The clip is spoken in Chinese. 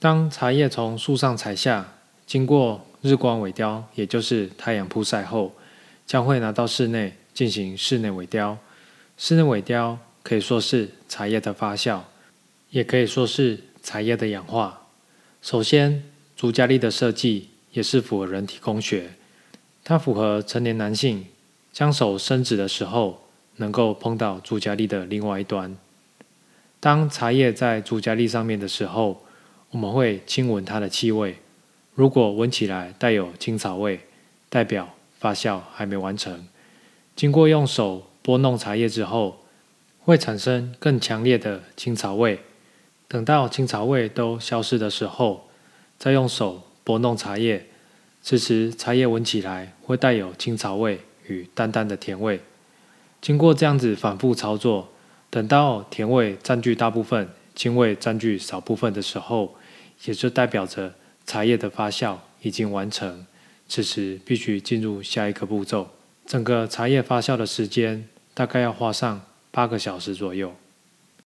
当茶叶从树上采下，经过日光萎凋，也就是太阳曝晒后，将会拿到室内进行室内萎凋。室内萎凋可以说是茶叶的发酵，也可以说是茶叶的氧化。首先，竹荚粒的设计也是符合人体工学，它符合成年男性将手伸直的时候，能够碰到竹荚粒的另外一端。当茶叶在竹荚粒上面的时候，我们会轻闻它的气味。如果闻起来带有青草味，代表发酵还没完成。经过用手拨弄茶叶之后，会产生更强烈的青草味。等到青草味都消失的时候，再用手拨弄茶叶，此时茶叶闻起来会带有青草味与淡淡的甜味。经过这样子反复操作。等到甜味占据大部分，青味占据少部分的时候，也就代表着茶叶的发酵已经完成。此时必须进入下一个步骤，整个茶叶发酵的时间大概要花上八个小时左右。